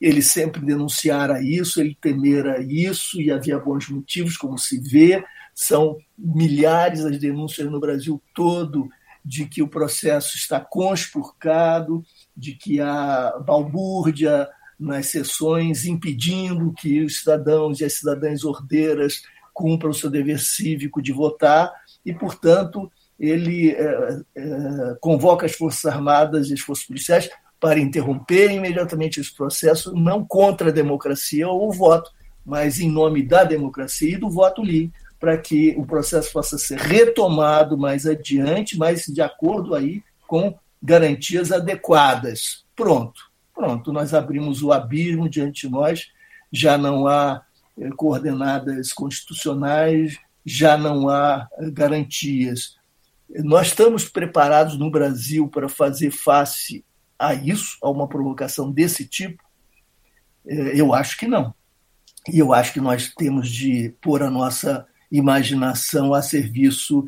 Ele sempre denunciara isso, ele temera isso, e havia bons motivos, como se vê. São milhares as denúncias no Brasil todo de que o processo está conspurcado, de que há balbúrdia nas sessões impedindo que os cidadãos e as cidadãs ordeiras cumpram o seu dever cívico de votar e, portanto, ele é, é, convoca as Forças Armadas e as Forças Policiais para interromper imediatamente esse processo, não contra a democracia ou o voto, mas em nome da democracia e do voto livre, para que o processo possa ser retomado mais adiante, mas de acordo aí com garantias adequadas. Pronto, pronto, nós abrimos o abismo diante de nós, já não há eh, coordenadas constitucionais, já não há eh, garantias. Nós estamos preparados no Brasil para fazer face a isso, a uma provocação desse tipo? Eh, eu acho que não. E eu acho que nós temos de pôr a nossa imaginação a serviço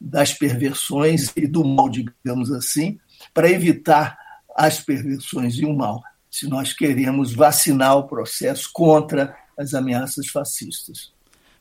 das perversões e do mal, digamos assim, para evitar as perversões e o mal, se nós queremos vacinar o processo contra as ameaças fascistas.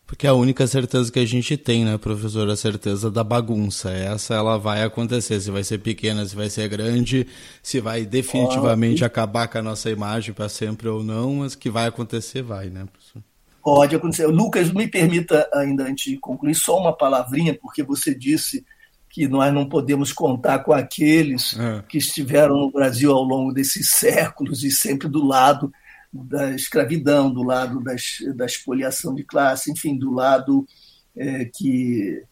Porque é a única certeza que a gente tem, né, professor? A certeza da bagunça. Essa ela vai acontecer. Se vai ser pequena, se vai ser grande, se vai definitivamente acabar com a nossa imagem para sempre ou não, mas que vai acontecer, vai, né, professor? Pode acontecer. Lucas, me permita ainda antes de concluir só uma palavrinha, porque você disse que nós não podemos contar com aqueles é. que estiveram no Brasil ao longo desses séculos e sempre do lado da escravidão, do lado das, da expoliação de classe, enfim, do lado é, que,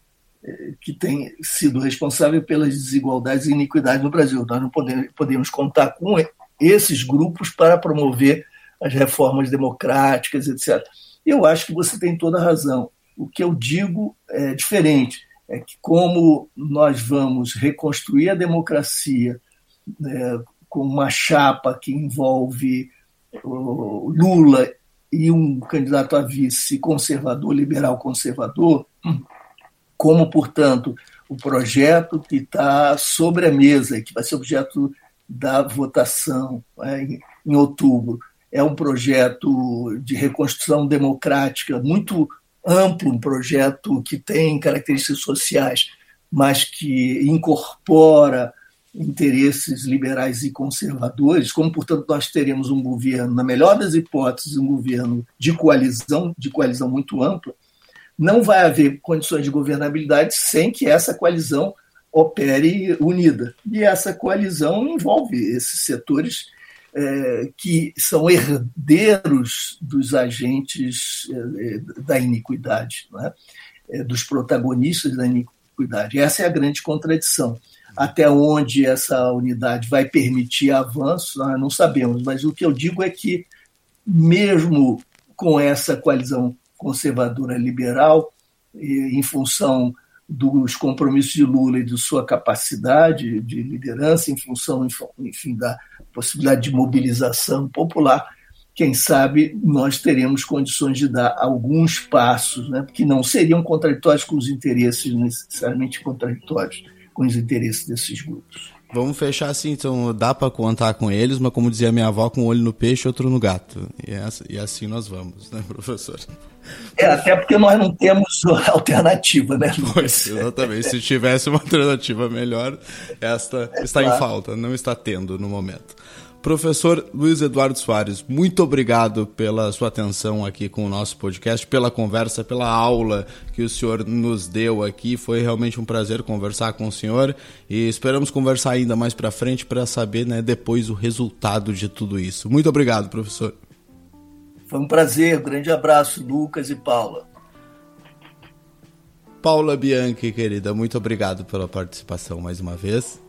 é, que tem sido responsável pelas desigualdades e iniquidades no Brasil. Nós não podemos, podemos contar com esses grupos para promover as reformas democráticas, etc. Eu acho que você tem toda a razão. O que eu digo é diferente. É que, como nós vamos reconstruir a democracia é, com uma chapa que envolve Lula e um candidato a vice conservador, liberal conservador, como, portanto, o projeto que está sobre a mesa que vai ser objeto da votação é, em outubro, é um projeto de reconstrução democrática muito amplo, um projeto que tem características sociais, mas que incorpora interesses liberais e conservadores, como portanto nós teremos um governo, na melhor das hipóteses, um governo de coalizão, de coalizão muito ampla, não vai haver condições de governabilidade sem que essa coalizão opere unida. E essa coalizão envolve esses setores é, que são herdeiros dos agentes é, da iniquidade, é? dos protagonistas da iniquidade. Essa é a grande contradição. Até onde essa unidade vai permitir avanço, não sabemos, mas o que eu digo é que, mesmo com essa coalizão conservadora liberal, em função dos compromissos de Lula e de sua capacidade de liderança, em função, enfim, da possibilidade de mobilização popular, quem sabe nós teremos condições de dar alguns passos, né, que não seriam contraditórios com os interesses, necessariamente contraditórios com os interesses desses grupos. Vamos fechar assim, então dá para contar com eles, mas como dizia minha avó, com um olho no peixe e outro no gato. E, e assim nós vamos, né, <laughs> professor? É, até porque nós não temos <laughs> alternativa, né? Pois, exatamente. Se tivesse uma alternativa melhor, esta é, está claro. em falta, não está tendo no momento. Professor Luiz Eduardo Soares, muito obrigado pela sua atenção aqui com o nosso podcast, pela conversa, pela aula que o senhor nos deu aqui. Foi realmente um prazer conversar com o senhor e esperamos conversar ainda mais para frente para saber né, depois o resultado de tudo isso. Muito obrigado, professor. Foi um prazer, um grande abraço, Lucas e Paula. Paula Bianchi, querida, muito obrigado pela participação mais uma vez.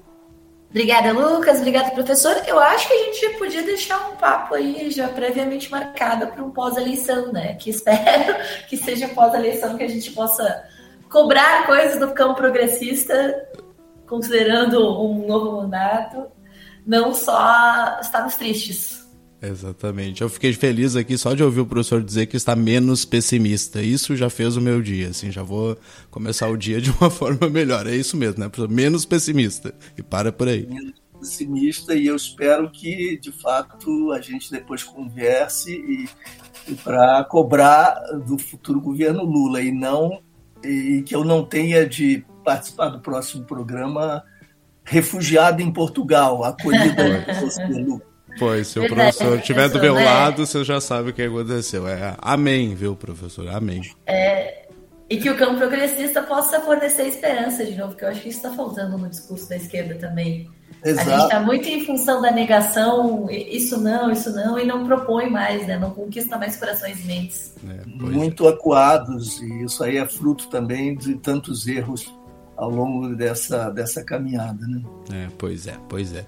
Obrigada, Lucas. Obrigada, professor. Eu acho que a gente podia deixar um papo aí já previamente marcado para um pós-eleição, né? Que espero <laughs> que seja pós-eleição que a gente possa cobrar coisas do campo progressista, considerando um novo mandato. não só estados tristes. Exatamente. Eu fiquei feliz aqui só de ouvir o professor dizer que está menos pessimista. Isso já fez o meu dia, assim, já vou começar o dia de uma <laughs> forma melhor. É isso mesmo, né, professor? Menos pessimista. E para por aí. Menos pessimista e eu espero que, de fato, a gente depois converse e, e para cobrar do futuro governo Lula e não e que eu não tenha de participar do próximo programa refugiado em Portugal, acolhido <laughs> Lucas. Pois, se o professor estiver do meu né? lado, você já sabe o que aconteceu. É amém, viu, professor? Amém. É, e que o campo progressista possa fornecer esperança de novo, que eu acho que isso está faltando no discurso da esquerda também. Exato. A gente está muito em função da negação, isso não, isso não, e não propõe mais, né? não conquista mais corações e mentes. É, muito é. acuados, e isso aí é fruto também de tantos erros ao longo dessa, dessa caminhada. Né? É, pois é, pois é.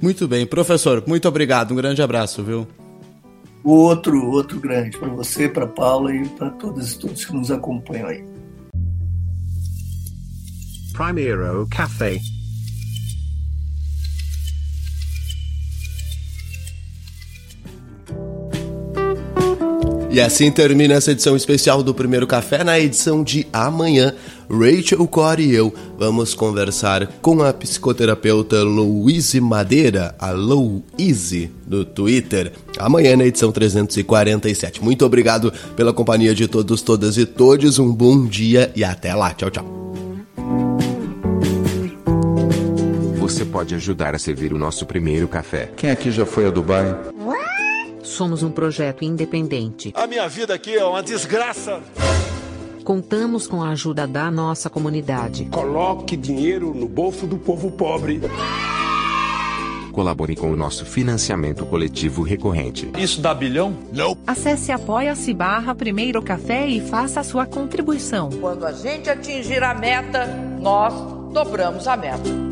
Muito bem, professor, muito obrigado, um grande abraço, viu? Outro, outro grande para você, para Paula e para todos e todos que nos acompanham aí. Primeiro Café. E assim termina essa edição especial do Primeiro Café. Na edição de amanhã, Rachel Core e eu vamos conversar com a psicoterapeuta Louise Madeira, a Louise, do Twitter. Amanhã na edição 347. Muito obrigado pela companhia de todos, todas e todos. Um bom dia e até lá. Tchau, tchau. Você pode ajudar a servir o nosso primeiro café. Quem aqui já foi a Dubai? Somos um projeto independente. A minha vida aqui é uma desgraça. Contamos com a ajuda da nossa comunidade. Coloque dinheiro no bolso do povo pobre. Colabore com o nosso financiamento coletivo recorrente. Isso dá bilhão? Não. Acesse apoia-se barra Primeiro Café e faça a sua contribuição. Quando a gente atingir a meta, nós dobramos a meta.